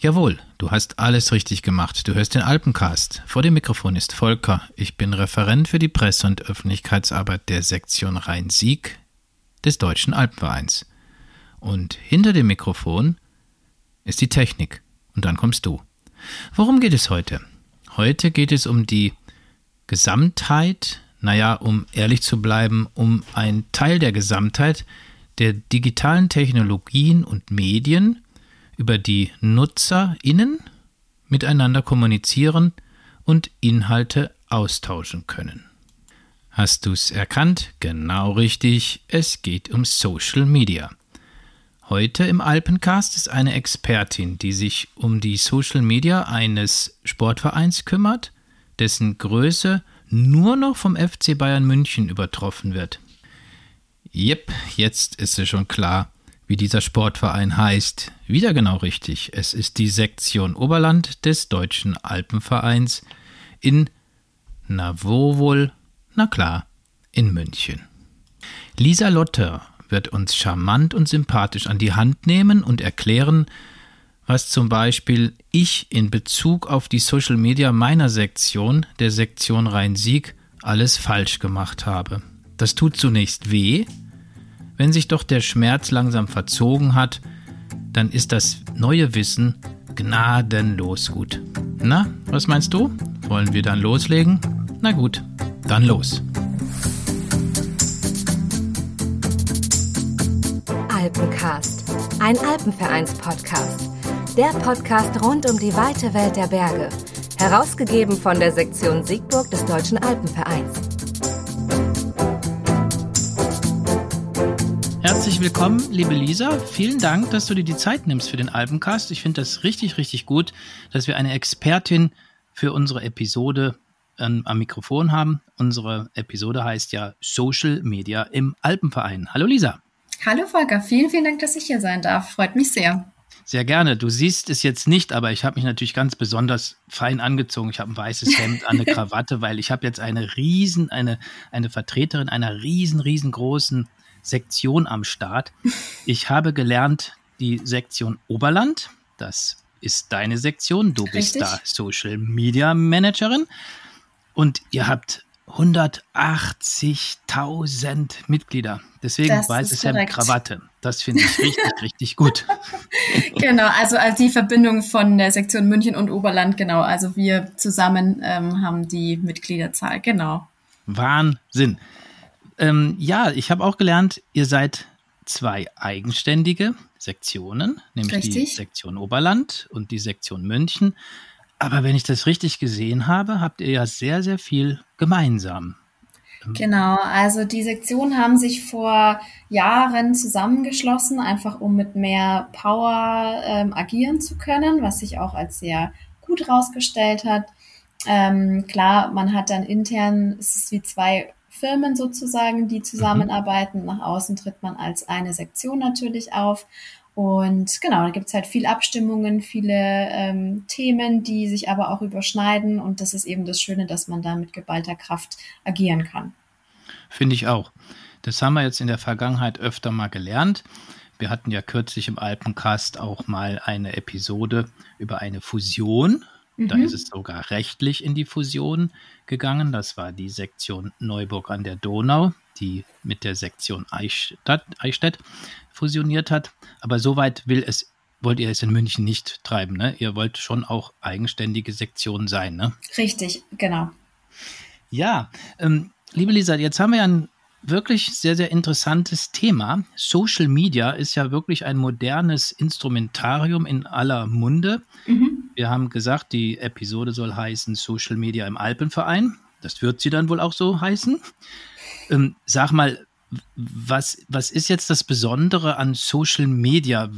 Jawohl, du hast alles richtig gemacht. Du hörst den Alpencast. Vor dem Mikrofon ist Volker. Ich bin Referent für die Presse- und Öffentlichkeitsarbeit der Sektion Rhein-Sieg des Deutschen Alpenvereins. Und hinter dem Mikrofon ist die Technik. Und dann kommst du. Worum geht es heute? Heute geht es um die Gesamtheit, naja, um ehrlich zu bleiben, um einen Teil der Gesamtheit der digitalen Technologien und Medien, über die NutzerInnen miteinander kommunizieren und Inhalte austauschen können. Hast du's erkannt? Genau richtig, es geht um Social Media. Heute im Alpencast ist eine Expertin, die sich um die Social Media eines Sportvereins kümmert, dessen Größe nur noch vom FC Bayern München übertroffen wird. Jep, jetzt ist es schon klar wie dieser Sportverein heißt. Wieder genau richtig. Es ist die Sektion Oberland des Deutschen Alpenvereins in, na wo wohl, na klar, in München. Lisa Lotter wird uns charmant und sympathisch an die Hand nehmen und erklären, was zum Beispiel ich in Bezug auf die Social Media meiner Sektion, der Sektion Rhein-Sieg, alles falsch gemacht habe. Das tut zunächst weh, wenn sich doch der Schmerz langsam verzogen hat, dann ist das neue Wissen gnadenlos gut. Na, was meinst du? Wollen wir dann loslegen? Na gut, dann los. Alpencast, ein Alpenvereins-Podcast. Der Podcast rund um die weite Welt der Berge. Herausgegeben von der Sektion Siegburg des Deutschen Alpenvereins. Herzlich willkommen, liebe Lisa. Vielen Dank, dass du dir die Zeit nimmst für den Albencast. Ich finde das richtig, richtig gut, dass wir eine Expertin für unsere Episode ähm, am Mikrofon haben. Unsere Episode heißt ja Social Media im Alpenverein. Hallo Lisa. Hallo Volker, vielen, vielen Dank, dass ich hier sein darf. Freut mich sehr. Sehr gerne. Du siehst es jetzt nicht, aber ich habe mich natürlich ganz besonders fein angezogen. Ich habe ein weißes Hemd, eine Krawatte, weil ich habe jetzt eine riesen, eine, eine Vertreterin einer riesen, riesengroßen Sektion am Start. Ich habe gelernt, die Sektion Oberland, das ist deine Sektion, du bist Richtig. da Social Media Managerin und ihr habt 180.000 Mitglieder. Deswegen das weißes Hemd, Krawatte. Das finde ich richtig, richtig gut. Genau, also, also die Verbindung von der Sektion München und Oberland, genau. Also wir zusammen ähm, haben die Mitgliederzahl, genau. Wahnsinn. Ähm, ja, ich habe auch gelernt, ihr seid zwei eigenständige Sektionen, nämlich richtig. die Sektion Oberland und die Sektion München. Aber wenn ich das richtig gesehen habe, habt ihr ja sehr, sehr viel gemeinsam. Ähm, genau, also die Sektionen haben sich vor Jahren zusammengeschlossen, einfach um mit mehr Power ähm, agieren zu können, was sich auch als sehr gut herausgestellt hat. Ähm, klar, man hat dann intern, es ist wie zwei Firmen sozusagen, die zusammenarbeiten. Mhm. Nach außen tritt man als eine Sektion natürlich auf. Und genau, da gibt es halt viel Abstimmungen, viele ähm, Themen, die sich aber auch überschneiden. Und das ist eben das Schöne, dass man da mit geballter Kraft agieren kann. Finde ich auch. Das haben wir jetzt in der Vergangenheit öfter mal gelernt. Wir hatten ja kürzlich im Alpencast auch mal eine Episode über eine Fusion da mhm. ist es sogar rechtlich in die Fusion gegangen. Das war die Sektion Neuburg an der Donau, die mit der Sektion Eichstätt, Eichstätt fusioniert hat. Aber soweit will es, wollt ihr es in München nicht treiben. Ne? Ihr wollt schon auch eigenständige Sektionen sein. Ne? Richtig, genau. Ja, ähm, liebe Lisa, jetzt haben wir ja ein wirklich sehr, sehr interessantes Thema. Social Media ist ja wirklich ein modernes Instrumentarium in aller Munde. Mhm. Wir haben gesagt, die Episode soll heißen Social Media im Alpenverein. Das wird sie dann wohl auch so heißen. Ähm, sag mal, was, was ist jetzt das Besondere an Social Media?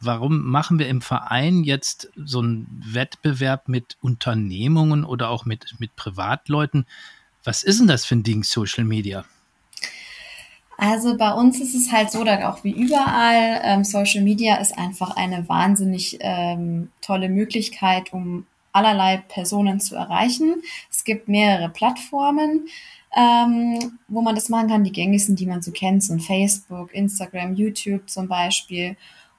Warum machen wir im Verein jetzt so einen Wettbewerb mit Unternehmungen oder auch mit, mit Privatleuten? Was ist denn das für ein Ding, Social Media? Also bei uns ist es halt so, dass auch wie überall, ähm, Social Media ist einfach eine wahnsinnig ähm, tolle Möglichkeit, um allerlei Personen zu erreichen. Es gibt mehrere Plattformen, ähm, wo man das machen kann. Die gängigsten, die man so kennt, sind Facebook, Instagram, YouTube zum Beispiel.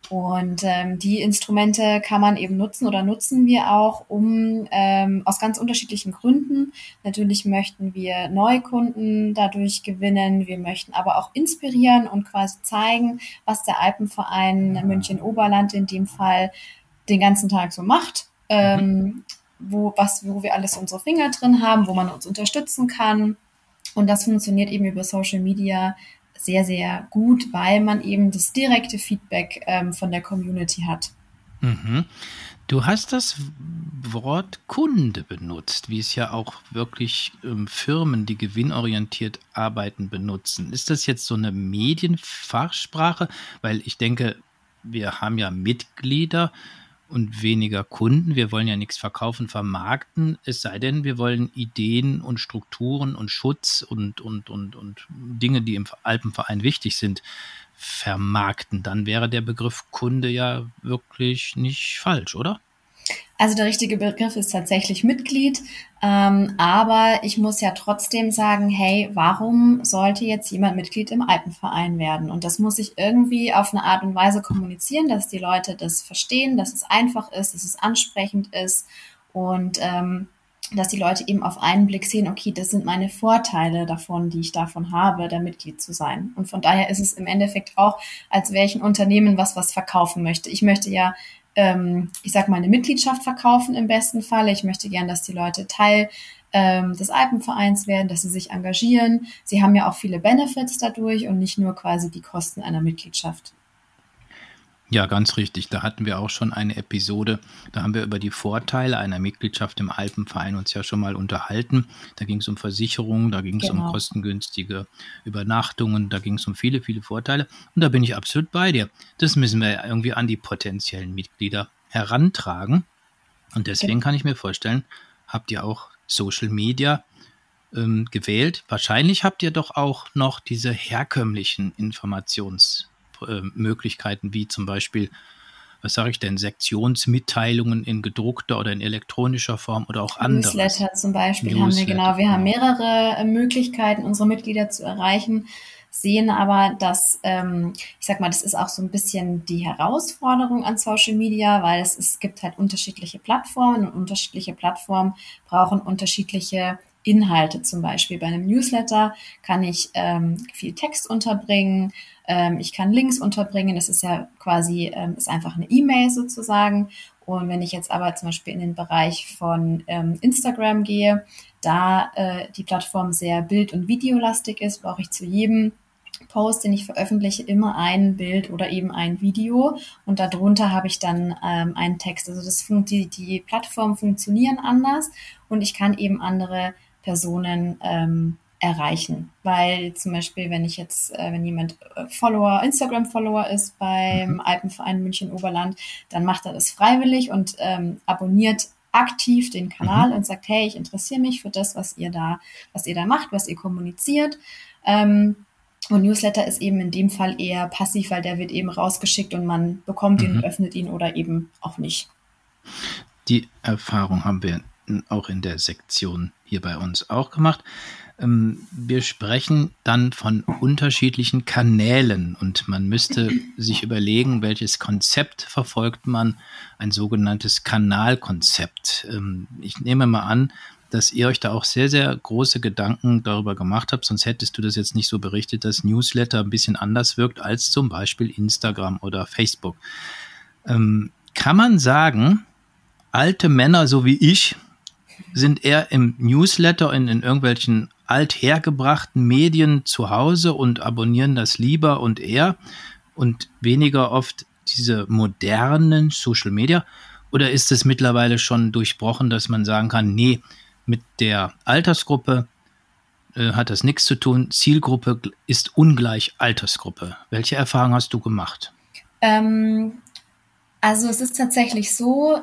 Und ähm, die Instrumente kann man eben nutzen oder nutzen wir auch, um ähm, aus ganz unterschiedlichen Gründen. Natürlich möchten wir Neukunden dadurch gewinnen, wir möchten aber auch inspirieren und quasi zeigen, was der Alpenverein München-Oberland in dem Fall den ganzen Tag so macht. Ähm, wo, was, wo wir alles unsere Finger drin haben, wo man uns unterstützen kann. Und das funktioniert eben über Social Media sehr, sehr gut, weil man eben das direkte Feedback ähm, von der Community hat. Mhm. Du hast das Wort Kunde benutzt, wie es ja auch wirklich ähm, Firmen, die gewinnorientiert arbeiten, benutzen. Ist das jetzt so eine Medienfachsprache? Weil ich denke, wir haben ja Mitglieder, und weniger Kunden. Wir wollen ja nichts verkaufen, vermarkten, es sei denn, wir wollen Ideen und Strukturen und Schutz und, und, und, und Dinge, die im Alpenverein wichtig sind, vermarkten. Dann wäre der Begriff Kunde ja wirklich nicht falsch, oder? Also der richtige Begriff ist tatsächlich Mitglied, ähm, aber ich muss ja trotzdem sagen, hey, warum sollte jetzt jemand Mitglied im Alpenverein werden? Und das muss ich irgendwie auf eine Art und Weise kommunizieren, dass die Leute das verstehen, dass es einfach ist, dass es ansprechend ist und ähm, dass die Leute eben auf einen Blick sehen, okay, das sind meine Vorteile davon, die ich davon habe, da Mitglied zu sein. Und von daher ist es im Endeffekt auch, als wäre ich ein Unternehmen, was was verkaufen möchte. Ich möchte ja ähm, ich sag mal, eine Mitgliedschaft verkaufen im besten Fall. Ich möchte gern, dass die Leute Teil ähm, des Alpenvereins werden, dass sie sich engagieren. Sie haben ja auch viele Benefits dadurch und nicht nur quasi die Kosten einer Mitgliedschaft. Ja, ganz richtig. Da hatten wir auch schon eine Episode. Da haben wir über die Vorteile einer Mitgliedschaft im Alpenverein uns ja schon mal unterhalten. Da ging es um Versicherungen, da ging es genau. um kostengünstige Übernachtungen, da ging es um viele, viele Vorteile. Und da bin ich absolut bei dir. Das müssen wir irgendwie an die potenziellen Mitglieder herantragen. Und deswegen kann ich mir vorstellen, habt ihr auch Social Media ähm, gewählt. Wahrscheinlich habt ihr doch auch noch diese herkömmlichen Informations- äh, Möglichkeiten wie zum Beispiel, was sage ich denn, Sektionsmitteilungen in gedruckter oder in elektronischer Form oder auch andere. Newsletter zum Beispiel Newsletter, haben wir genau. Wir haben mehrere äh, Möglichkeiten, unsere Mitglieder zu erreichen sehen aber, dass, ähm, ich sag mal, das ist auch so ein bisschen die Herausforderung an Social Media, weil es, es gibt halt unterschiedliche Plattformen und unterschiedliche Plattformen brauchen unterschiedliche Inhalte. Zum Beispiel bei einem Newsletter kann ich ähm, viel Text unterbringen, ähm, ich kann Links unterbringen. Das ist ja quasi, ähm, ist einfach eine E-Mail sozusagen. Und wenn ich jetzt aber zum Beispiel in den Bereich von ähm, Instagram gehe, da äh, die Plattform sehr bild- und videolastig ist, brauche ich zu jedem Post, den ich veröffentliche, immer ein Bild oder eben ein Video und darunter habe ich dann ähm, einen Text. Also das die, die Plattformen funktionieren anders und ich kann eben andere Personen ähm, erreichen. Weil zum Beispiel, wenn ich jetzt, äh, wenn jemand äh, Follower, Instagram-Follower ist beim mhm. Alpenverein München Oberland, dann macht er das freiwillig und ähm, abonniert aktiv den Kanal mhm. und sagt, hey, ich interessiere mich für das, was ihr da, was ihr da macht, was ihr kommuniziert. Ähm, und Newsletter ist eben in dem Fall eher passiv, weil der wird eben rausgeschickt und man bekommt ihn, mhm. öffnet ihn oder eben auch nicht. Die Erfahrung haben wir auch in der Sektion hier bei uns auch gemacht. Ähm, wir sprechen dann von unterschiedlichen Kanälen und man müsste sich überlegen, welches Konzept verfolgt man, ein sogenanntes Kanalkonzept. Ähm, ich nehme mal an, dass ihr euch da auch sehr, sehr große Gedanken darüber gemacht habt, sonst hättest du das jetzt nicht so berichtet, dass Newsletter ein bisschen anders wirkt als zum Beispiel Instagram oder Facebook. Ähm, kann man sagen, alte Männer so wie ich sind eher im Newsletter in, in irgendwelchen althergebrachten Medien zu Hause und abonnieren das lieber und eher und weniger oft diese modernen Social Media? Oder ist es mittlerweile schon durchbrochen, dass man sagen kann, nee, mit der Altersgruppe äh, hat das nichts zu tun. Zielgruppe ist ungleich Altersgruppe. Welche Erfahrung hast du gemacht? Ähm, also es ist tatsächlich so,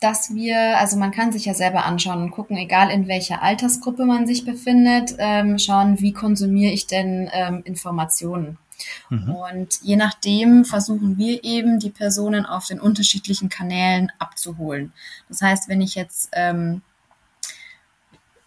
dass wir, also man kann sich ja selber anschauen und gucken, egal in welcher Altersgruppe man sich befindet, ähm, schauen, wie konsumiere ich denn ähm, Informationen. Mhm. Und je nachdem versuchen wir eben, die Personen auf den unterschiedlichen Kanälen abzuholen. Das heißt, wenn ich jetzt ähm,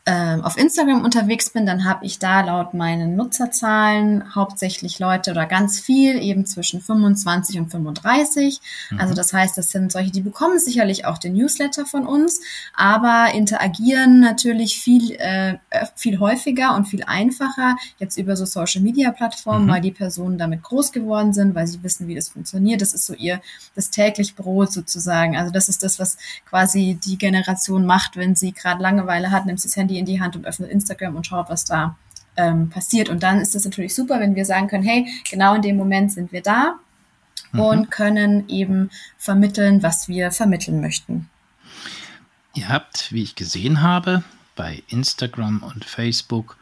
ähm, auf Instagram unterwegs bin, dann habe ich da laut meinen Nutzerzahlen hauptsächlich Leute oder ganz viel, eben zwischen 25 und 35. Mhm. Also das heißt, das sind solche, die bekommen sicherlich auch den Newsletter von uns, aber interagieren natürlich viel, äh, viel häufiger und viel einfacher jetzt über so Social-Media-Plattformen, mhm. weil die Personen damit groß geworden sind, weil sie wissen, wie das funktioniert. Das ist so ihr das täglich Brot sozusagen. Also das ist das, was quasi die Generation macht, wenn sie gerade Langeweile hat, nimmt sie das Handy in die Hand und öffnet Instagram und schaut, was da ähm, passiert. Und dann ist es natürlich super, wenn wir sagen können, hey, genau in dem Moment sind wir da mhm. und können eben vermitteln, was wir vermitteln möchten. Ihr habt, wie ich gesehen habe, bei Instagram und Facebook,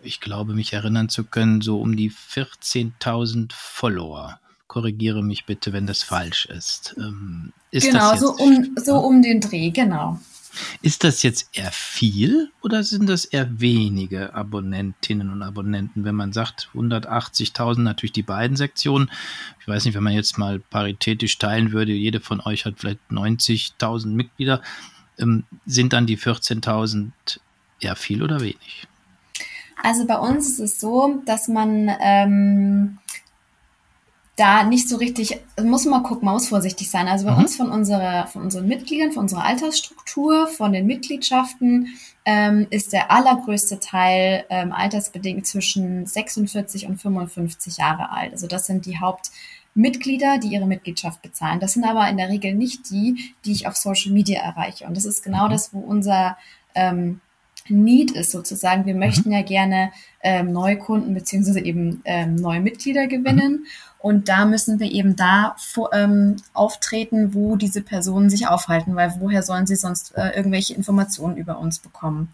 ich glaube, mich erinnern zu können, so um die 14.000 Follower. Korrigiere mich bitte, wenn das falsch ist. Ähm, ist genau, so um, so um den Dreh, genau. Ist das jetzt eher viel oder sind das eher wenige Abonnentinnen und Abonnenten, wenn man sagt 180.000 natürlich die beiden Sektionen. Ich weiß nicht, wenn man jetzt mal paritätisch teilen würde, jede von euch hat vielleicht 90.000 Mitglieder, ähm, sind dann die 14.000 eher viel oder wenig? Also bei uns ist es so, dass man ähm, da nicht so richtig, muss man mal gucken, man muss vorsichtig sein. Also bei mhm. uns von unserer, von unseren Mitgliedern, von unserer Altersstruktur, von den Mitgliedschaften ähm, ist der allergrößte Teil ähm, altersbedingt zwischen 46 und 55 Jahre alt. Also das sind die Hauptmitglieder, die ihre Mitgliedschaft bezahlen. Das sind aber in der Regel nicht die, die ich auf Social Media erreiche. Und das ist genau mhm. das, wo unser ähm, Need ist sozusagen. Wir möchten mhm. ja gerne ähm, neue Kunden beziehungsweise eben ähm, neue Mitglieder gewinnen. Mhm. Und da müssen wir eben da ähm, auftreten, wo diese Personen sich aufhalten, weil woher sollen sie sonst äh, irgendwelche Informationen über uns bekommen?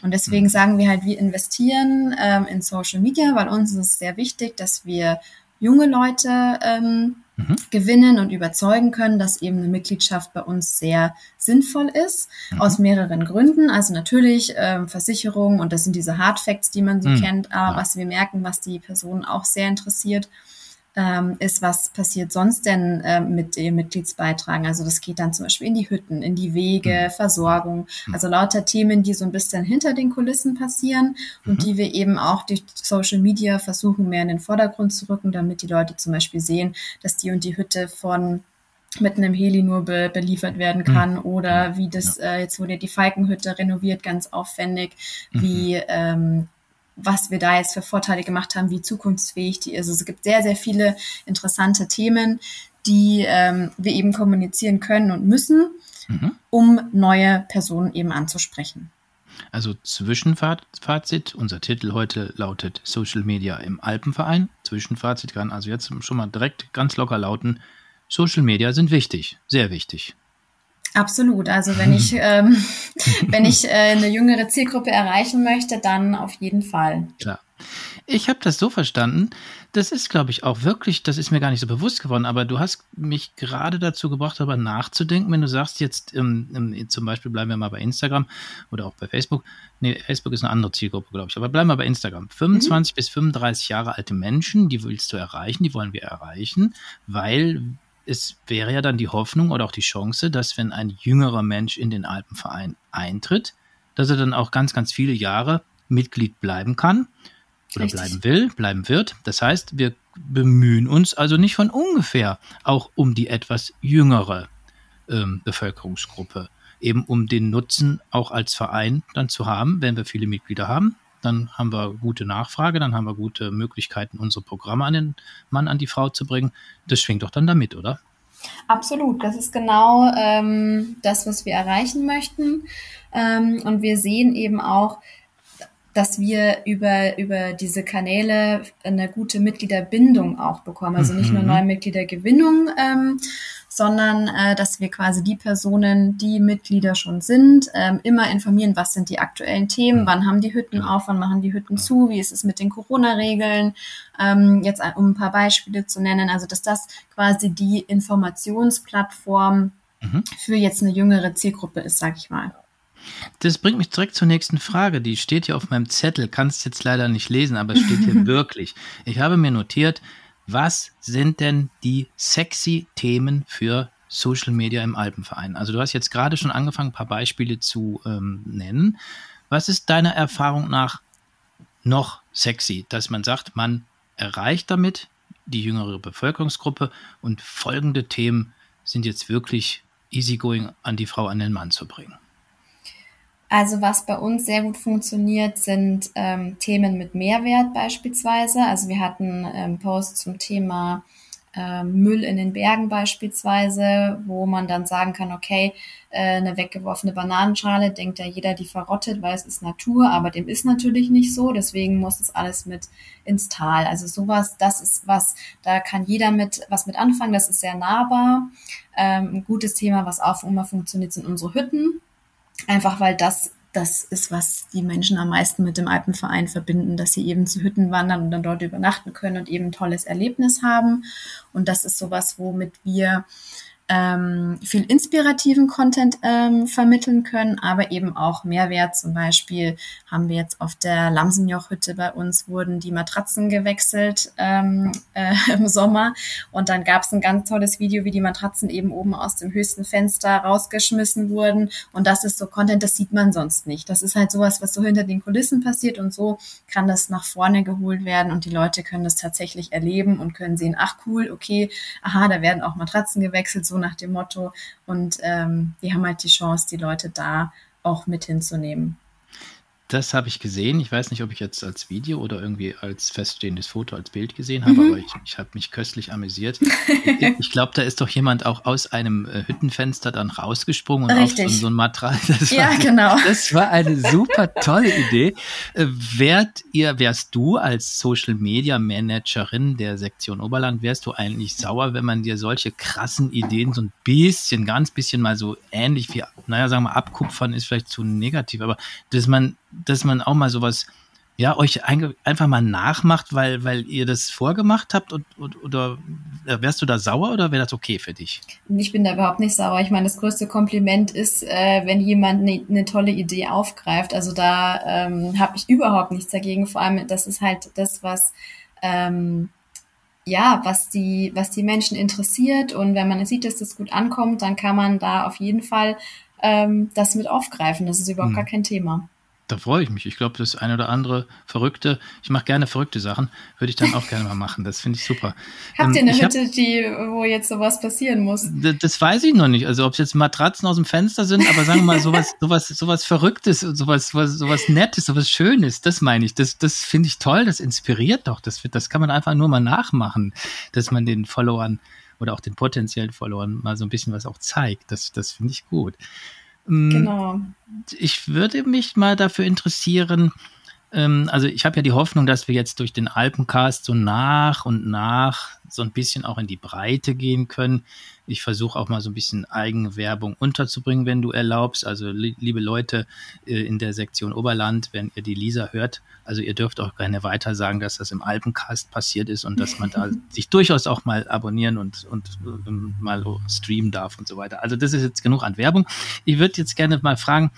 Und deswegen mhm. sagen wir halt, wir investieren ähm, in Social Media, weil uns ist es sehr wichtig, dass wir junge Leute ähm, mhm. gewinnen und überzeugen können, dass eben eine Mitgliedschaft bei uns sehr sinnvoll ist, mhm. aus mehreren Gründen. Also natürlich ähm, Versicherung und das sind diese Hard Facts, die man so mhm. kennt, aber ja. was wir merken, was die Personen auch sehr interessiert, ähm, ist, was passiert sonst denn ähm, mit dem Mitgliedsbeitrag? Also das geht dann zum Beispiel in die Hütten, in die Wege, mhm. Versorgung, mhm. also lauter Themen, die so ein bisschen hinter den Kulissen passieren und mhm. die wir eben auch durch Social Media versuchen, mehr in den Vordergrund zu rücken, damit die Leute zum Beispiel sehen, dass die und die Hütte von mit einem Heli nur be beliefert werden mhm. kann mhm. oder wie das, ja. äh, jetzt wurde die Falkenhütte renoviert, ganz aufwendig, mhm. wie ähm, was wir da jetzt für Vorteile gemacht haben, wie zukunftsfähig die ist. Also es gibt sehr, sehr viele interessante Themen, die ähm, wir eben kommunizieren können und müssen, mhm. um neue Personen eben anzusprechen. Also Zwischenfazit, unser Titel heute lautet Social Media im Alpenverein. Zwischenfazit kann also jetzt schon mal direkt ganz locker lauten, Social Media sind wichtig, sehr wichtig. Absolut. Also wenn ich, ähm, wenn ich äh, eine jüngere Zielgruppe erreichen möchte, dann auf jeden Fall. Klar. Ich habe das so verstanden, das ist, glaube ich, auch wirklich, das ist mir gar nicht so bewusst geworden, aber du hast mich gerade dazu gebracht, darüber nachzudenken, wenn du sagst, jetzt ähm, ähm, zum Beispiel bleiben wir mal bei Instagram oder auch bei Facebook. Nee, Facebook ist eine andere Zielgruppe, glaube ich, aber bleiben wir bei Instagram. 25 mhm. bis 35 Jahre alte Menschen, die willst du erreichen, die wollen wir erreichen, weil es wäre ja dann die Hoffnung oder auch die Chance, dass wenn ein jüngerer Mensch in den Alpenverein eintritt, dass er dann auch ganz, ganz viele Jahre Mitglied bleiben kann oder Richtig. bleiben will, bleiben wird. Das heißt, wir bemühen uns also nicht von ungefähr auch um die etwas jüngere ähm, Bevölkerungsgruppe, eben um den Nutzen auch als Verein dann zu haben, wenn wir viele Mitglieder haben. Dann haben wir gute Nachfrage, dann haben wir gute Möglichkeiten, unsere Programme an den Mann, an die Frau zu bringen. Das schwingt doch dann damit, oder? Absolut, das ist genau ähm, das, was wir erreichen möchten. Ähm, und wir sehen eben auch, dass wir über, über diese Kanäle eine gute Mitgliederbindung auch bekommen. Also nicht nur mhm. neue Mitgliedergewinnung, ähm, sondern äh, dass wir quasi die Personen, die Mitglieder schon sind, ähm, immer informieren, was sind die aktuellen Themen, wann haben die Hütten auf, wann machen die Hütten zu, wie ist es mit den Corona-Regeln, ähm, jetzt um ein paar Beispiele zu nennen. Also dass das quasi die Informationsplattform mhm. für jetzt eine jüngere Zielgruppe ist, sag ich mal. Das bringt mich direkt zur nächsten Frage. Die steht hier auf meinem Zettel, kannst jetzt leider nicht lesen, aber es steht hier wirklich. Ich habe mir notiert, was sind denn die sexy Themen für Social Media im Alpenverein? Also du hast jetzt gerade schon angefangen, ein paar Beispiele zu ähm, nennen. Was ist deiner Erfahrung nach noch sexy, dass man sagt, man erreicht damit die jüngere Bevölkerungsgruppe und folgende Themen sind jetzt wirklich easygoing an die Frau, an den Mann zu bringen? Also was bei uns sehr gut funktioniert, sind ähm, Themen mit Mehrwert beispielsweise. Also wir hatten ähm, Posts zum Thema äh, Müll in den Bergen beispielsweise, wo man dann sagen kann, okay, äh, eine weggeworfene Bananenschale denkt ja jeder, die verrottet, weil es ist Natur, aber dem ist natürlich nicht so. Deswegen muss es alles mit ins Tal. Also sowas, das ist was, da kann jeder mit was mit anfangen. Das ist sehr nahbar. Ähm, ein gutes Thema, was auch immer funktioniert, sind unsere Hütten. Einfach weil das das ist, was die Menschen am meisten mit dem Alpenverein verbinden, dass sie eben zu Hütten wandern und dann dort übernachten können und eben ein tolles Erlebnis haben. Und das ist sowas, womit wir ähm, viel inspirativen Content ähm, vermitteln können, aber eben auch Mehrwert. Zum Beispiel haben wir jetzt auf der Lamsenjoch-Hütte bei uns wurden die Matratzen gewechselt ähm, äh, im Sommer. Und dann gab es ein ganz tolles Video, wie die Matratzen eben oben aus dem höchsten Fenster rausgeschmissen wurden. Und das ist so Content, das sieht man sonst nicht. Das ist halt sowas, was so hinter den Kulissen passiert. Und so kann das nach vorne geholt werden. Und die Leute können das tatsächlich erleben und können sehen, ach cool, okay, aha, da werden auch Matratzen gewechselt, so nach dem Motto. Und ähm, wir haben halt die Chance, die Leute da auch mit hinzunehmen. Das habe ich gesehen. Ich weiß nicht, ob ich jetzt als Video oder irgendwie als feststehendes Foto, als Bild gesehen habe, mhm. aber ich, ich habe mich köstlich amüsiert. ich, glaube, da ist doch jemand auch aus einem äh, Hüttenfenster dann rausgesprungen und Richtig. auf so, so ein Material. Das ja, war, genau. Das war eine super tolle Idee. Äh, wärt ihr, wärst du als Social Media Managerin der Sektion Oberland, wärst du eigentlich sauer, wenn man dir solche krassen Ideen so ein bisschen, ganz bisschen mal so ähnlich wie, naja, sagen wir, abkupfern ist vielleicht zu negativ, aber dass man dass man auch mal sowas, ja, euch einfach mal nachmacht, weil, weil ihr das vorgemacht habt und, und, oder äh, wärst du da sauer oder wäre das okay für dich? Ich bin da überhaupt nicht sauer. Ich meine, das größte Kompliment ist, äh, wenn jemand eine ne tolle Idee aufgreift. Also da ähm, habe ich überhaupt nichts dagegen. Vor allem, das ist halt das, was ähm, ja, was die, was die Menschen interessiert. Und wenn man sieht, dass das gut ankommt, dann kann man da auf jeden Fall ähm, das mit aufgreifen. Das ist überhaupt hm. gar kein Thema da freue ich mich. Ich glaube, das eine oder andere verrückte, ich mache gerne verrückte Sachen, würde ich dann auch gerne mal machen. Das finde ich super. Habt ihr ähm, eine Hütte, hab, die, wo jetzt sowas passieren muss? Das weiß ich noch nicht. Also ob es jetzt Matratzen aus dem Fenster sind, aber sagen wir mal sowas, sowas, sowas Verrücktes, sowas, sowas, sowas Nettes, sowas Schönes, das meine ich. Das, das finde ich toll, das inspiriert doch. Das, das kann man einfach nur mal nachmachen, dass man den Followern oder auch den potenziellen Followern mal so ein bisschen was auch zeigt. Das, das finde ich gut. Mm, genau. Ich würde mich mal dafür interessieren, ähm, also ich habe ja die Hoffnung, dass wir jetzt durch den Alpencast so nach und nach so ein bisschen auch in die Breite gehen können. Ich versuche auch mal so ein bisschen Eigenwerbung unterzubringen, wenn du erlaubst. Also li liebe Leute äh, in der Sektion Oberland, wenn ihr die Lisa hört, also ihr dürft auch gerne weiter sagen, dass das im Alpencast passiert ist und dass man da sich durchaus auch mal abonnieren und, und äh, mal streamen darf und so weiter. Also das ist jetzt genug an Werbung. Ich würde jetzt gerne mal fragen,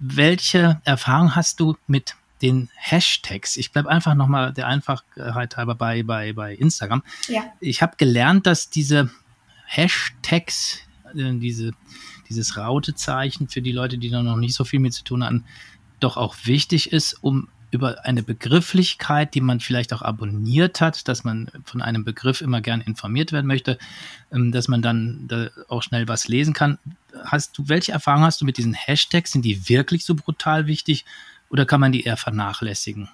welche Erfahrung hast du mit den Hashtags. Ich bleibe einfach nochmal der Einfachheit halber bei, bei, bei Instagram. Ja. Ich habe gelernt, dass diese Hashtags, äh, diese, dieses Rautezeichen für die Leute, die da noch nicht so viel mit zu tun hatten, doch auch wichtig ist, um über eine Begrifflichkeit, die man vielleicht auch abonniert hat, dass man von einem Begriff immer gern informiert werden möchte, ähm, dass man dann da auch schnell was lesen kann. Hast du, welche Erfahrungen hast du mit diesen Hashtags? Sind die wirklich so brutal wichtig oder kann man die eher vernachlässigen?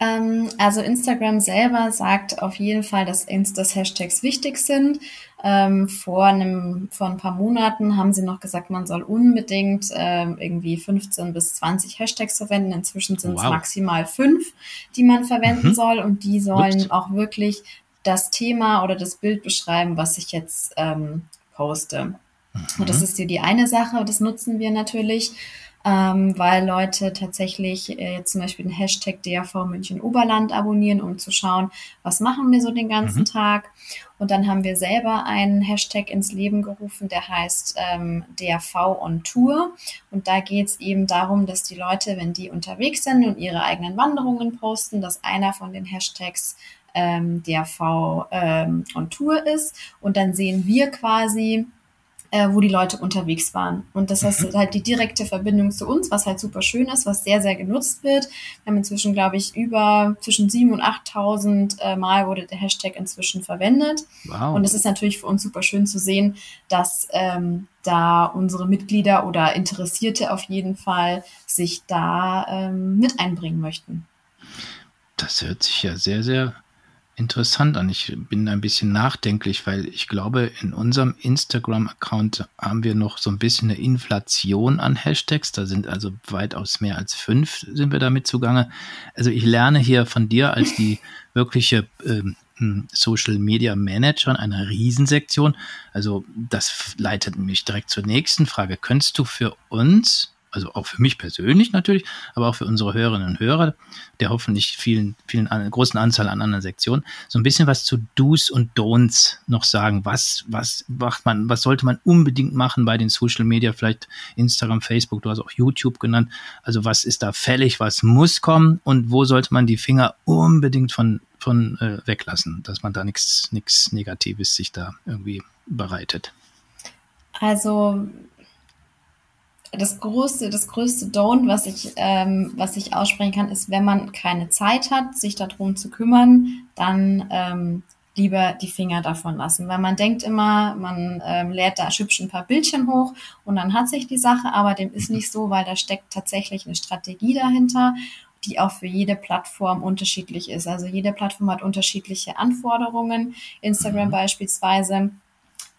Ähm, also Instagram selber sagt auf jeden Fall, dass, dass Hashtags wichtig sind. Ähm, vor, einem, vor ein paar Monaten haben sie noch gesagt, man soll unbedingt ähm, irgendwie 15 bis 20 Hashtags verwenden. Inzwischen sind es wow. maximal fünf, die man verwenden mhm. soll und die sollen Ups. auch wirklich das Thema oder das Bild beschreiben, was ich jetzt ähm, poste. Mhm. Und das ist hier die eine Sache, das nutzen wir natürlich ähm, weil Leute tatsächlich äh, jetzt zum Beispiel den Hashtag DAV München Oberland abonnieren, um zu schauen, was machen wir so den ganzen mhm. Tag. Und dann haben wir selber einen Hashtag ins Leben gerufen, der heißt ähm, DAV on Tour. Und da geht es eben darum, dass die Leute, wenn die unterwegs sind und ihre eigenen Wanderungen posten, dass einer von den Hashtags ähm, DAV ähm, on Tour ist. Und dann sehen wir quasi, äh, wo die Leute unterwegs waren. Und das ist mhm. halt die direkte Verbindung zu uns, was halt super schön ist, was sehr, sehr genutzt wird. Wir haben inzwischen, glaube ich, über zwischen 7.000 und 8.000 äh, Mal wurde der Hashtag inzwischen verwendet. Wow. Und es ist natürlich für uns super schön zu sehen, dass ähm, da unsere Mitglieder oder Interessierte auf jeden Fall sich da ähm, mit einbringen möchten. Das hört sich ja sehr, sehr interessant an. Ich bin ein bisschen nachdenklich, weil ich glaube, in unserem Instagram-Account haben wir noch so ein bisschen eine Inflation an Hashtags. Da sind also weitaus mehr als fünf sind wir damit zugange. Also ich lerne hier von dir als die wirkliche ähm, hm, Social Media Manager einer Riesensektion. Also das leitet mich direkt zur nächsten Frage. Könntest du für uns also auch für mich persönlich natürlich, aber auch für unsere Hörerinnen und Hörer, der hoffentlich vielen, vielen großen Anzahl an anderen Sektionen, so ein bisschen was zu Do's und Don'ts noch sagen. Was, was macht man, was sollte man unbedingt machen bei den Social Media, vielleicht Instagram, Facebook, du hast auch YouTube genannt. Also was ist da fällig, was muss kommen und wo sollte man die Finger unbedingt von, von äh, weglassen, dass man da nichts, nichts Negatives sich da irgendwie bereitet. Also das größte, das größte Don't, was ich, ähm, was ich aussprechen kann, ist, wenn man keine Zeit hat, sich darum zu kümmern, dann ähm, lieber die Finger davon lassen. Weil man denkt immer, man ähm, lädt da hübsch ein paar Bildchen hoch und dann hat sich die Sache, aber dem ist nicht so, weil da steckt tatsächlich eine Strategie dahinter, die auch für jede Plattform unterschiedlich ist. Also jede Plattform hat unterschiedliche Anforderungen. Instagram mhm. beispielsweise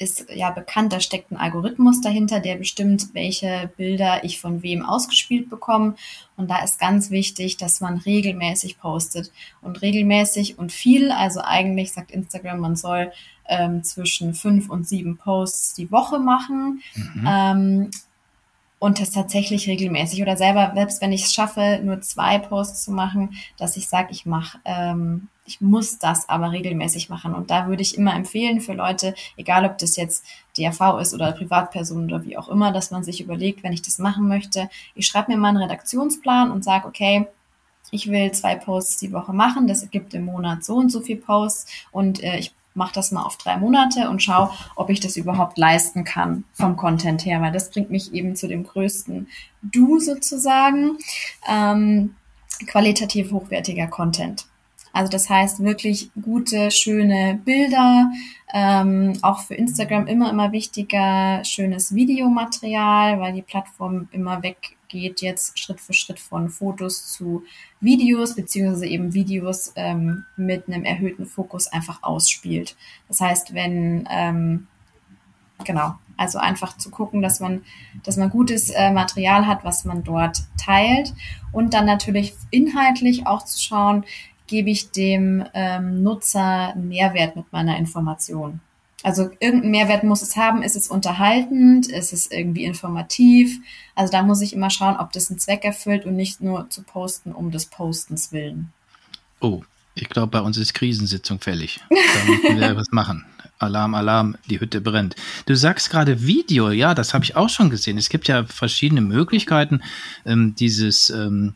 ist ja bekannt, da steckt ein Algorithmus dahinter, der bestimmt, welche Bilder ich von wem ausgespielt bekomme. Und da ist ganz wichtig, dass man regelmäßig postet. Und regelmäßig und viel, also eigentlich sagt Instagram, man soll ähm, zwischen fünf und sieben Posts die Woche machen. Mhm. Ähm, und das tatsächlich regelmäßig oder selber, selbst wenn ich es schaffe, nur zwei Posts zu machen, dass ich sage, ich mache, ähm, ich muss das aber regelmäßig machen. Und da würde ich immer empfehlen für Leute, egal ob das jetzt DRV ist oder Privatperson oder wie auch immer, dass man sich überlegt, wenn ich das machen möchte, ich schreibe mir mal einen Redaktionsplan und sage, okay, ich will zwei Posts die Woche machen, das ergibt im Monat so und so viel Posts und äh, ich mache das mal auf drei Monate und schaue, ob ich das überhaupt leisten kann vom Content her, weil das bringt mich eben zu dem größten Du sozusagen. Ähm, qualitativ hochwertiger Content. Also das heißt wirklich gute, schöne Bilder, ähm, auch für Instagram immer, immer wichtiger, schönes Videomaterial, weil die Plattform immer weggeht jetzt Schritt für Schritt von Fotos zu Videos, beziehungsweise eben Videos ähm, mit einem erhöhten Fokus einfach ausspielt. Das heißt, wenn, ähm, genau, also einfach zu gucken, dass man, dass man gutes äh, Material hat, was man dort teilt und dann natürlich inhaltlich auch zu schauen, gebe ich dem ähm, Nutzer Mehrwert mit meiner Information. Also irgendeinen Mehrwert muss es haben. Ist es unterhaltend? Ist es irgendwie informativ? Also da muss ich immer schauen, ob das einen Zweck erfüllt und nicht nur zu posten um des Postens willen. Oh, ich glaube, bei uns ist Krisensitzung fällig. Da müssen wir was machen. Alarm, Alarm, die Hütte brennt. Du sagst gerade Video, ja, das habe ich auch schon gesehen. Es gibt ja verschiedene Möglichkeiten, ähm, dieses ähm,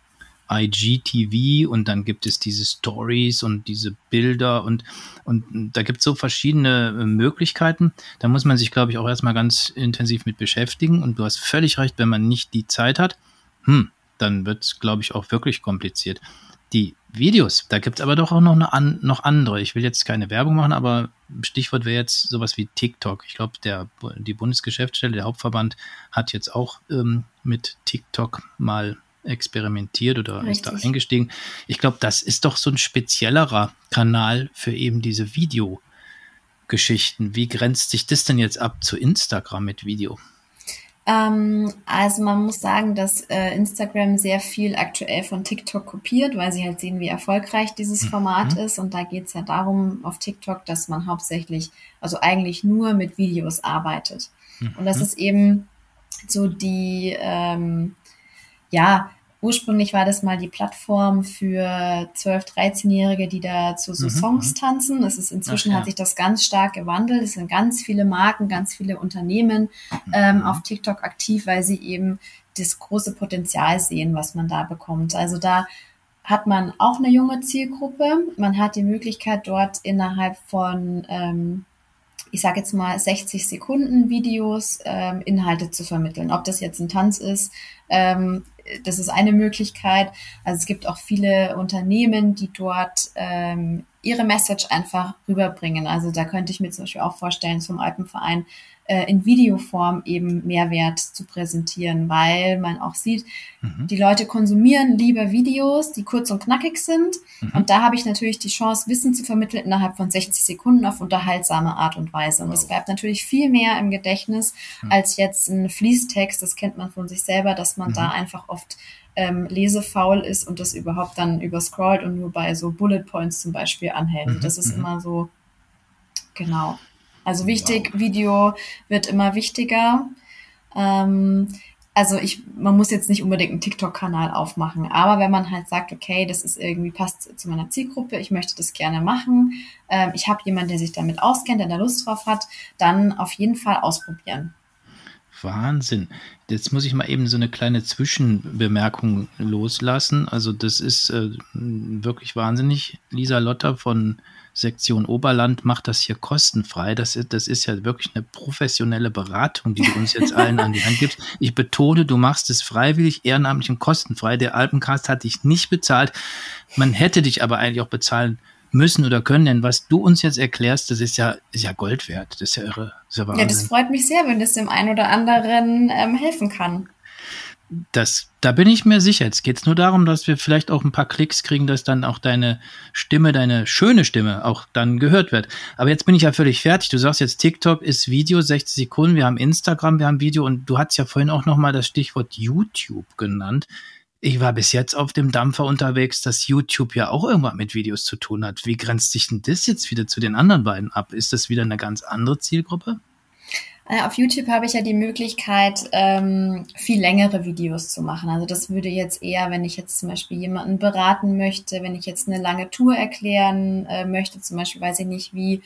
IGTV und dann gibt es diese Stories und diese Bilder und, und da gibt es so verschiedene äh, Möglichkeiten. Da muss man sich, glaube ich, auch erstmal ganz intensiv mit beschäftigen und du hast völlig recht, wenn man nicht die Zeit hat, hm, dann wird es, glaube ich, auch wirklich kompliziert. Die Videos, da gibt es aber doch auch noch, eine an, noch andere. Ich will jetzt keine Werbung machen, aber Stichwort wäre jetzt sowas wie TikTok. Ich glaube, die Bundesgeschäftsstelle, der Hauptverband, hat jetzt auch ähm, mit TikTok mal experimentiert oder Richtig. ist da eingestiegen. Ich glaube, das ist doch so ein speziellerer Kanal für eben diese Videogeschichten. Wie grenzt sich das denn jetzt ab zu Instagram mit Video? Ähm, also man muss sagen, dass äh, Instagram sehr viel aktuell von TikTok kopiert, weil sie halt sehen, wie erfolgreich dieses mhm. Format ist. Und da geht es ja darum auf TikTok, dass man hauptsächlich, also eigentlich nur mit Videos arbeitet. Mhm. Und das ist eben so die, ähm, ja, ursprünglich war das mal die Plattform für 12-, 13-Jährige, die da zu so mhm. Songs mhm. tanzen. Es ist inzwischen Ach, ja. hat sich das ganz stark gewandelt. Es sind ganz viele Marken, ganz viele Unternehmen ähm, mhm. auf TikTok aktiv, weil sie eben das große Potenzial sehen, was man da bekommt. Also da hat man auch eine junge Zielgruppe. Man hat die Möglichkeit, dort innerhalb von ähm, ich sage jetzt mal 60 Sekunden Videos ähm, Inhalte zu vermitteln. Ob das jetzt ein Tanz ist, ähm, das ist eine Möglichkeit. Also es gibt auch viele Unternehmen, die dort ähm, ihre Message einfach rüberbringen. Also da könnte ich mir zum Beispiel auch vorstellen, zum Alpenverein äh, in Videoform eben Mehrwert zu präsentieren, weil man auch sieht, mhm. die Leute konsumieren lieber Videos, die kurz und knackig sind. Mhm. Und da habe ich natürlich die Chance, Wissen zu vermitteln innerhalb von 60 Sekunden auf unterhaltsame Art und Weise. Und es bleibt natürlich viel mehr im Gedächtnis mhm. als jetzt ein Fließtext. Das kennt man von sich selber, dass man da mhm. einfach oft ähm, lesefaul ist und das überhaupt dann überscrollt und nur bei so Bullet Points zum Beispiel anhält. Mhm. Das ist mhm. immer so, genau. Also wichtig, wow. Video wird immer wichtiger. Ähm, also ich, man muss jetzt nicht unbedingt einen TikTok-Kanal aufmachen, aber wenn man halt sagt, okay, das ist irgendwie passt zu meiner Zielgruppe, ich möchte das gerne machen, ähm, ich habe jemanden, der sich damit auskennt, der da Lust drauf hat, dann auf jeden Fall ausprobieren. Wahnsinn. Jetzt muss ich mal eben so eine kleine Zwischenbemerkung loslassen. Also das ist äh, wirklich wahnsinnig. Lisa Lotter von Sektion Oberland macht das hier kostenfrei. Das ist, das ist ja wirklich eine professionelle Beratung, die du uns jetzt allen an die Hand gibst. Ich betone, du machst es freiwillig, ehrenamtlich und kostenfrei. Der Alpencast hat dich nicht bezahlt. Man hätte dich aber eigentlich auch bezahlen müssen oder können, denn was du uns jetzt erklärst, das ist ja, ist ja Gold wert. Das ist ja irre. Das ist ja, ja, das freut mich sehr, wenn das dem einen oder anderen ähm, helfen kann. Das, da bin ich mir sicher. Jetzt geht es nur darum, dass wir vielleicht auch ein paar Klicks kriegen, dass dann auch deine Stimme, deine schöne Stimme auch dann gehört wird. Aber jetzt bin ich ja völlig fertig. Du sagst jetzt, TikTok ist Video, 60 Sekunden, wir haben Instagram, wir haben Video und du hast ja vorhin auch nochmal das Stichwort YouTube genannt. Ich war bis jetzt auf dem Dampfer unterwegs, dass YouTube ja auch irgendwann mit Videos zu tun hat. Wie grenzt sich denn das jetzt wieder zu den anderen beiden ab? Ist das wieder eine ganz andere Zielgruppe? Äh, auf YouTube habe ich ja die Möglichkeit, ähm, viel längere Videos zu machen. Also das würde jetzt eher, wenn ich jetzt zum Beispiel jemanden beraten möchte, wenn ich jetzt eine lange Tour erklären äh, möchte, zum Beispiel weiß ich nicht, wie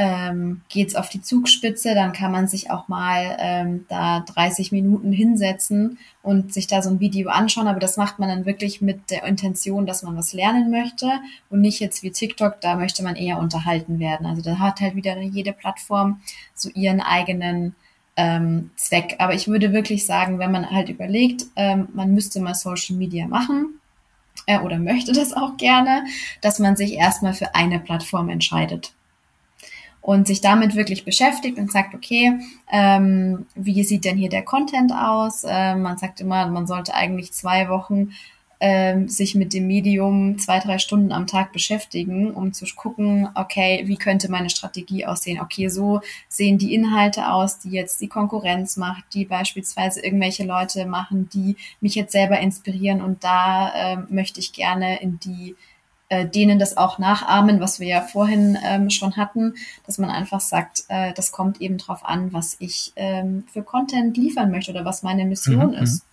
ähm, geht auf die Zugspitze, dann kann man sich auch mal ähm, da 30 Minuten hinsetzen und sich da so ein Video anschauen. Aber das macht man dann wirklich mit der Intention, dass man was lernen möchte und nicht jetzt wie TikTok, da möchte man eher unterhalten werden. Also da hat halt wieder jede Plattform so ihren eigenen ähm, Zweck. Aber ich würde wirklich sagen, wenn man halt überlegt, ähm, man müsste mal Social Media machen, äh, oder möchte das auch gerne, dass man sich erstmal für eine Plattform entscheidet und sich damit wirklich beschäftigt und sagt, okay, ähm, wie sieht denn hier der Content aus? Ähm, man sagt immer, man sollte eigentlich zwei Wochen ähm, sich mit dem Medium zwei, drei Stunden am Tag beschäftigen, um zu gucken, okay, wie könnte meine Strategie aussehen? Okay, so sehen die Inhalte aus, die jetzt die Konkurrenz macht, die beispielsweise irgendwelche Leute machen, die mich jetzt selber inspirieren und da äh, möchte ich gerne in die äh, denen das auch nachahmen, was wir ja vorhin ähm, schon hatten, dass man einfach sagt, äh, das kommt eben drauf an, was ich ähm, für Content liefern möchte oder was meine Mission mhm. ist.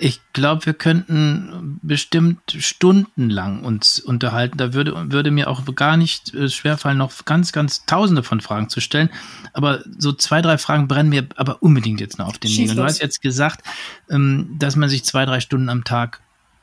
Ich glaube, wir könnten bestimmt stundenlang uns unterhalten. Da würde, würde mir auch gar nicht äh, schwerfallen, noch ganz, ganz tausende von Fragen zu stellen. Aber so zwei, drei Fragen brennen mir aber unbedingt jetzt noch auf den Nägeln. Du hast jetzt gesagt, ähm, dass man sich zwei, drei Stunden am Tag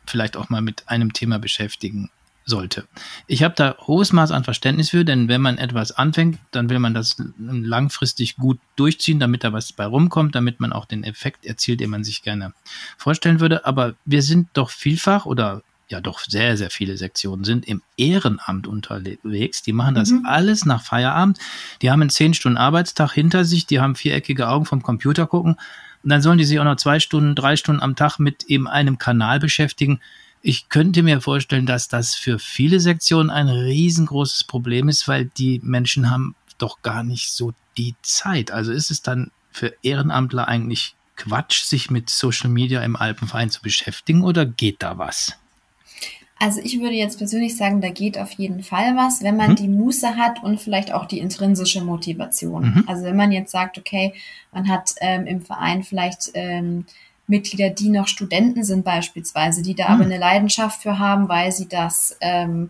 vielleicht auch mal mit einem Thema beschäftigen sollte. Ich habe da hohes Maß an Verständnis für, denn wenn man etwas anfängt, dann will man das langfristig gut durchziehen, damit da was bei rumkommt, damit man auch den Effekt erzielt, den man sich gerne vorstellen würde. Aber wir sind doch vielfach oder ja doch sehr, sehr viele Sektionen sind im Ehrenamt unterwegs. Die machen das mhm. alles nach Feierabend. Die haben einen zehn Stunden Arbeitstag hinter sich, die haben viereckige Augen vom Computer gucken. Und dann sollen die sich auch noch zwei Stunden, drei Stunden am Tag mit eben einem Kanal beschäftigen ich könnte mir vorstellen, dass das für viele Sektionen ein riesengroßes Problem ist, weil die Menschen haben doch gar nicht so die Zeit. Also ist es dann für Ehrenamtler eigentlich Quatsch, sich mit Social Media im Alpenverein zu beschäftigen oder geht da was? Also ich würde jetzt persönlich sagen, da geht auf jeden Fall was, wenn man mhm. die Muße hat und vielleicht auch die intrinsische Motivation. Mhm. Also wenn man jetzt sagt, okay, man hat ähm, im Verein vielleicht ähm, Mitglieder, die noch Studenten sind beispielsweise, die da mhm. aber eine Leidenschaft für haben, weil sie das, ähm,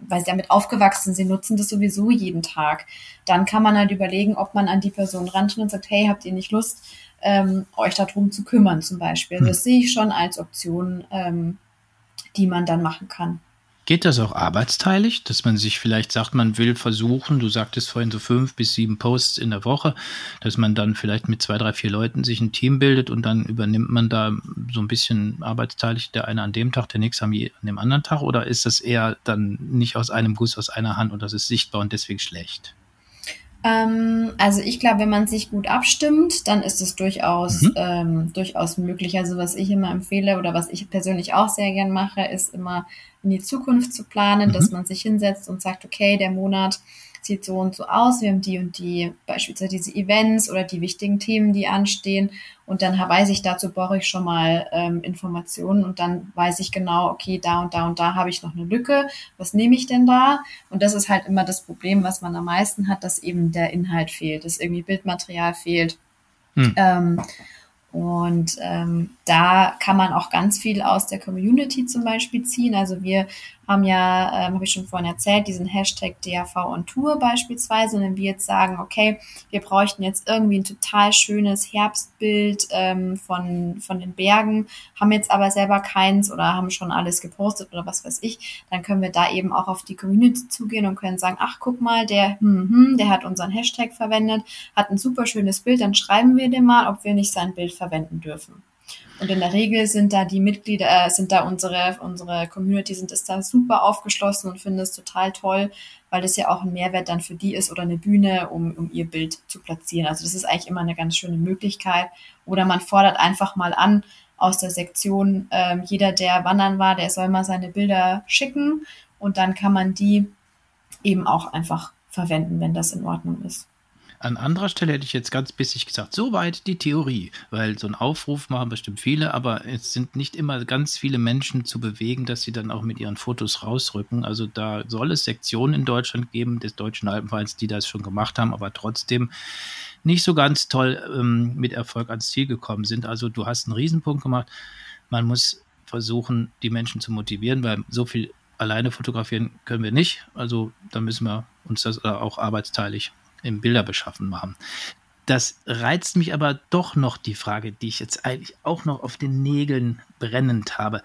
weil sie damit aufgewachsen sind, nutzen das sowieso jeden Tag. Dann kann man halt überlegen, ob man an die Person rantritt und sagt, hey, habt ihr nicht Lust, ähm, euch darum zu kümmern zum Beispiel. Mhm. Das sehe ich schon als Option, ähm, die man dann machen kann. Geht das auch arbeitsteilig, dass man sich vielleicht sagt, man will versuchen, du sagtest vorhin so fünf bis sieben Posts in der Woche, dass man dann vielleicht mit zwei, drei, vier Leuten sich ein Team bildet und dann übernimmt man da so ein bisschen arbeitsteilig, der eine an dem Tag, der nächste an dem anderen Tag oder ist das eher dann nicht aus einem Guss, aus einer Hand und das ist sichtbar und deswegen schlecht? Ähm, also ich glaube, wenn man sich gut abstimmt, dann ist es durchaus, mhm. ähm, durchaus möglich. Also was ich immer empfehle oder was ich persönlich auch sehr gern mache, ist immer in die Zukunft zu planen, mhm. dass man sich hinsetzt und sagt, okay, der Monat sieht so und so aus, wir haben die und die, beispielsweise diese Events oder die wichtigen Themen, die anstehen. Und dann weiß ich, dazu brauche ich schon mal ähm, Informationen und dann weiß ich genau, okay, da und da und da habe ich noch eine Lücke. Was nehme ich denn da? Und das ist halt immer das Problem, was man am meisten hat, dass eben der Inhalt fehlt, dass irgendwie Bildmaterial fehlt. Hm. Ähm, und ähm, da kann man auch ganz viel aus der Community zum Beispiel ziehen. Also wir haben ja, ähm, habe ich schon vorhin erzählt, diesen Hashtag DAV on Tour beispielsweise. Und wenn wir jetzt sagen, okay, wir bräuchten jetzt irgendwie ein total schönes Herbstbild ähm, von, von den Bergen, haben jetzt aber selber keins oder haben schon alles gepostet oder was weiß ich, dann können wir da eben auch auf die Community zugehen und können sagen, ach, guck mal, der, hm, hm, der hat unseren Hashtag verwendet, hat ein super schönes Bild, dann schreiben wir dem mal, ob wir nicht sein Bild verwenden dürfen. Und in der Regel sind da die Mitglieder, äh, sind da unsere, unsere Community, sind es da super aufgeschlossen und finden es total toll, weil das ja auch ein Mehrwert dann für die ist oder eine Bühne, um, um ihr Bild zu platzieren. Also das ist eigentlich immer eine ganz schöne Möglichkeit. Oder man fordert einfach mal an aus der Sektion, äh, jeder, der wandern war, der soll mal seine Bilder schicken und dann kann man die eben auch einfach verwenden, wenn das in Ordnung ist. An anderer Stelle hätte ich jetzt ganz bissig gesagt, soweit die Theorie, weil so einen Aufruf machen bestimmt viele, aber es sind nicht immer ganz viele Menschen zu bewegen, dass sie dann auch mit ihren Fotos rausrücken. Also da soll es Sektionen in Deutschland geben, des Deutschen Alpenvereins, die das schon gemacht haben, aber trotzdem nicht so ganz toll ähm, mit Erfolg ans Ziel gekommen sind. Also du hast einen Riesenpunkt gemacht. Man muss versuchen, die Menschen zu motivieren, weil so viel alleine fotografieren können wir nicht. Also da müssen wir uns das auch arbeitsteilig im Bilderbeschaffen machen. Das reizt mich aber doch noch die Frage, die ich jetzt eigentlich auch noch auf den Nägeln brennend habe.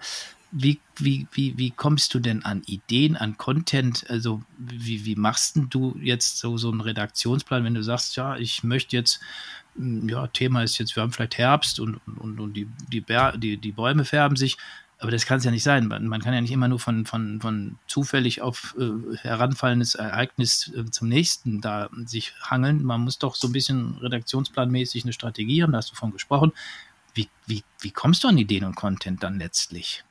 Wie, wie, wie, wie kommst du denn an Ideen, an Content? Also, wie, wie machst du jetzt so, so einen Redaktionsplan, wenn du sagst, ja, ich möchte jetzt, hm, ja, Thema ist jetzt, wir haben vielleicht Herbst und, und, und die, die, die, die Bäume färben sich. Aber das kann es ja nicht sein. Man, kann ja nicht immer nur von, von, von zufällig auf äh, heranfallendes Ereignis äh, zum nächsten da sich hangeln. Man muss doch so ein bisschen redaktionsplanmäßig eine Strategie haben, da hast du von gesprochen. Wie, wie, wie kommst du an Ideen und Content dann letztlich?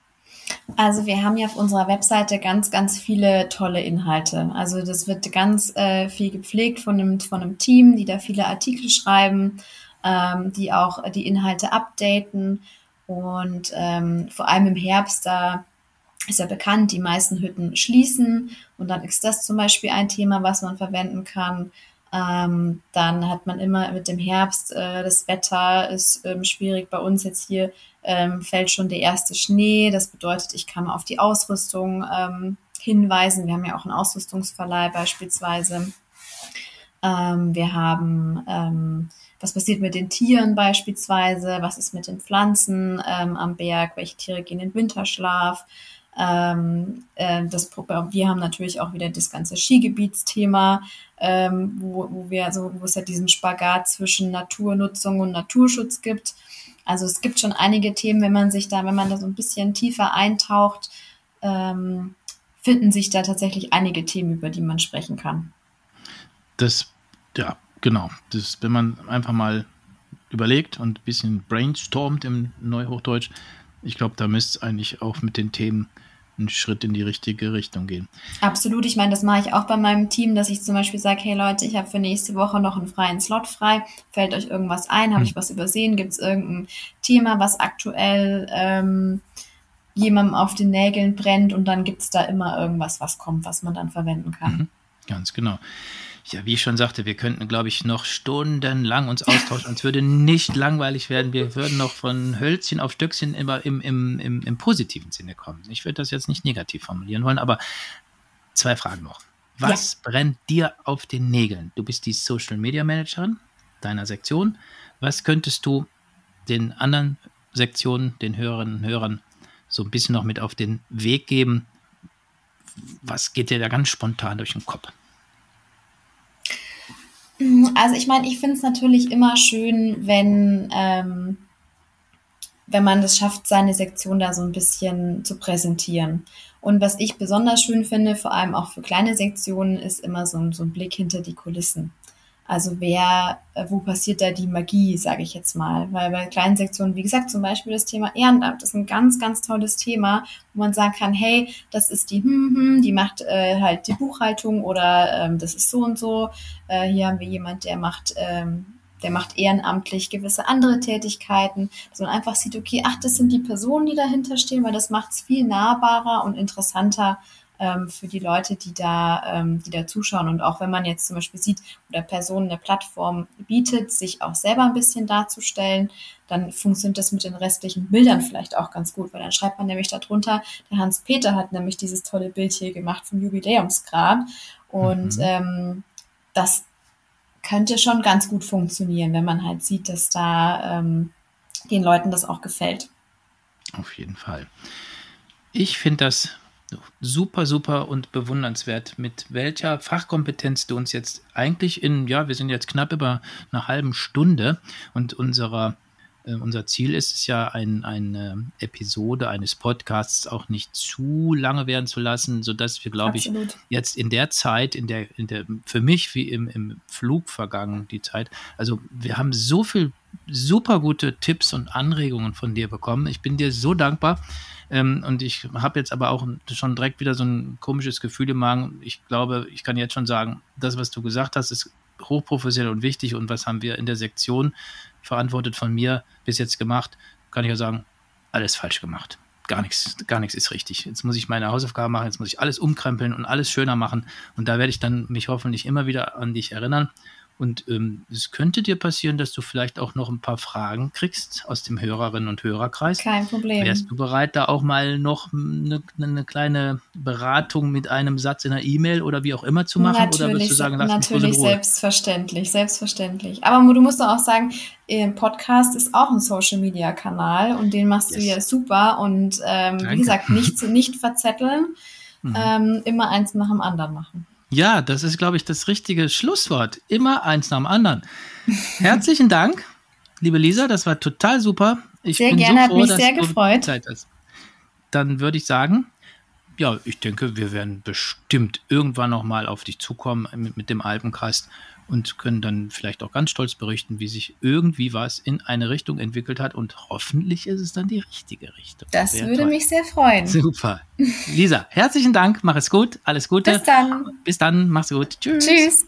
Also wir haben ja auf unserer Webseite ganz, ganz viele tolle Inhalte. Also das wird ganz äh, viel gepflegt von einem, von einem Team, die da viele Artikel schreiben, ähm, die auch die Inhalte updaten. Und ähm, vor allem im Herbst, da ist ja bekannt, die meisten Hütten schließen. Und dann ist das zum Beispiel ein Thema, was man verwenden kann. Ähm, dann hat man immer mit dem Herbst, äh, das Wetter ist ähm, schwierig. Bei uns jetzt hier ähm, fällt schon der erste Schnee. Das bedeutet, ich kann auf die Ausrüstung ähm, hinweisen. Wir haben ja auch einen Ausrüstungsverleih beispielsweise. Ähm, wir haben ähm, was passiert mit den Tieren beispielsweise, was ist mit den Pflanzen ähm, am Berg, welche Tiere gehen in Winterschlaf. Ähm, äh, das, wir haben natürlich auch wieder das ganze Skigebietsthema, ähm, wo, wo wir so, wo es ja diesen Spagat zwischen Naturnutzung und Naturschutz gibt. Also es gibt schon einige Themen, wenn man sich da, wenn man da so ein bisschen tiefer eintaucht, ähm, finden sich da tatsächlich einige Themen, über die man sprechen kann. Das, ja, Genau, das, wenn man einfach mal überlegt und ein bisschen brainstormt im Neuhochdeutsch, ich glaube, da müsste es eigentlich auch mit den Themen einen Schritt in die richtige Richtung gehen. Absolut, ich meine, das mache ich auch bei meinem Team, dass ich zum Beispiel sage, hey Leute, ich habe für nächste Woche noch einen freien Slot frei. Fällt euch irgendwas ein? Habe hm. ich was übersehen? Gibt es irgendein Thema, was aktuell ähm, jemandem auf den Nägeln brennt? Und dann gibt es da immer irgendwas, was kommt, was man dann verwenden kann. Mhm, ganz genau ja, wie ich schon sagte, wir könnten, glaube ich, noch stundenlang uns austauschen. Uns würde nicht langweilig werden. Wir würden noch von Hölzchen auf Stöckchen immer im, im, im, im positiven Sinne kommen. Ich würde das jetzt nicht negativ formulieren wollen, aber zwei Fragen noch. Was ja. brennt dir auf den Nägeln? Du bist die Social Media Managerin deiner Sektion. Was könntest du den anderen Sektionen, den Hörerinnen und Hörern so ein bisschen noch mit auf den Weg geben, was geht dir da ganz spontan durch den Kopf? Also ich meine, ich finde es natürlich immer schön, wenn, ähm, wenn man es schafft, seine Sektion da so ein bisschen zu präsentieren. Und was ich besonders schön finde, vor allem auch für kleine Sektionen, ist immer so so ein Blick hinter die Kulissen. Also wer, äh, wo passiert da die Magie, sage ich jetzt mal. Weil bei kleinen Sektionen, wie gesagt, zum Beispiel das Thema Ehrenamt ist ein ganz, ganz tolles Thema, wo man sagen kann, hey, das ist die hm, hm, die macht äh, halt die Buchhaltung oder ähm, das ist so und so. Äh, hier haben wir jemand, der macht ähm, der macht ehrenamtlich gewisse andere Tätigkeiten, dass man einfach sieht, okay, ach, das sind die Personen, die dahinter stehen, weil das macht es viel nahbarer und interessanter ähm, für die Leute, die da, ähm, die da zuschauen. Und auch wenn man jetzt zum Beispiel sieht, oder Personen eine Plattform bietet, sich auch selber ein bisschen darzustellen, dann funktioniert das mit den restlichen Bildern vielleicht auch ganz gut, weil dann schreibt man nämlich darunter, der Hans-Peter hat nämlich dieses tolle Bild hier gemacht vom Jubiläumsgrad. Und mhm. ähm, das könnte schon ganz gut funktionieren, wenn man halt sieht, dass da ähm, den Leuten das auch gefällt. Auf jeden Fall. Ich finde das super, super und bewundernswert, mit welcher Fachkompetenz du uns jetzt eigentlich in, ja, wir sind jetzt knapp über einer halben Stunde und unserer äh, unser Ziel ist es ja, ein, eine Episode eines Podcasts auch nicht zu lange werden zu lassen, sodass wir, glaube ich, jetzt in der Zeit, in der, in der, für mich wie im, im Flug vergangen, die Zeit, also wir haben so viel super gute Tipps und Anregungen von dir bekommen. Ich bin dir so dankbar. Ähm, und ich habe jetzt aber auch schon direkt wieder so ein komisches Gefühl im Magen. Ich glaube, ich kann jetzt schon sagen, das, was du gesagt hast, ist hochprofessionell und wichtig. Und was haben wir in der Sektion verantwortet von mir bis jetzt gemacht? Kann ich ja sagen, alles falsch gemacht. Gar nichts, gar nichts ist richtig. Jetzt muss ich meine Hausaufgaben machen, jetzt muss ich alles umkrempeln und alles schöner machen. Und da werde ich dann mich hoffentlich immer wieder an dich erinnern. Und ähm, es könnte dir passieren, dass du vielleicht auch noch ein paar Fragen kriegst aus dem Hörerinnen- und Hörerkreis. Kein Problem. Wärst du bereit, da auch mal noch eine, eine kleine Beratung mit einem Satz in einer E-Mail oder wie auch immer zu machen? Natürlich, oder würdest du sagen, lass natürlich selbstverständlich, selbstverständlich. Aber du musst auch sagen, Podcast ist auch ein Social-Media-Kanal und den machst yes. du ja super. Und ähm, wie gesagt, nicht, nicht verzetteln, mhm. ähm, immer eins nach dem anderen machen. Ja, das ist, glaube ich, das richtige Schlusswort. Immer eins nach dem anderen. Herzlichen Dank, liebe Lisa, das war total super. Ich sehr bin gerne, so froh, hat mich sehr gefreut. Zeit hast. Dann würde ich sagen, ja, ich denke, wir werden bestimmt irgendwann nochmal auf dich zukommen mit, mit dem Alpencast und können dann vielleicht auch ganz stolz berichten, wie sich irgendwie was in eine Richtung entwickelt hat und hoffentlich ist es dann die richtige Richtung. Das Sehr würde toll. mich sehr freuen. Super. Lisa, herzlichen Dank, mach es gut, alles Gute. Bis dann. Bis dann, mach's gut. Tschüss. Tschüss.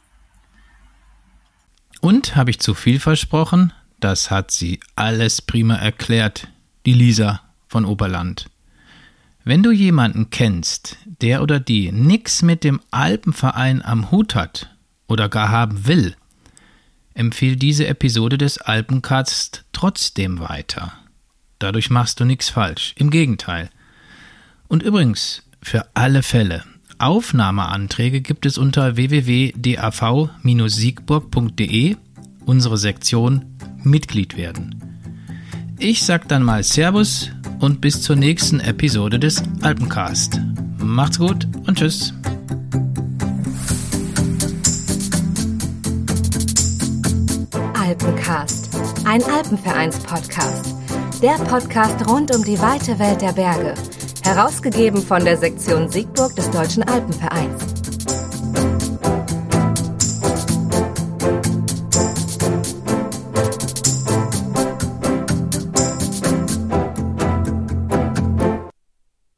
Und habe ich zu viel versprochen? Das hat sie alles prima erklärt, die Lisa von Oberland. Wenn du jemanden kennst, der oder die nix mit dem Alpenverein am Hut hat oder gar haben will, empfehl diese Episode des Alpencast trotzdem weiter. Dadurch machst du nichts falsch, im Gegenteil. Und übrigens, für alle Fälle, Aufnahmeanträge gibt es unter www.dav-siegburg.de, unsere Sektion Mitglied werden. Ich sag dann mal Servus und bis zur nächsten Episode des Alpencast. Macht's gut und tschüss. Alpencast, ein Alpenvereins-Podcast. Der Podcast rund um die weite Welt der Berge. Herausgegeben von der Sektion Siegburg des Deutschen Alpenvereins.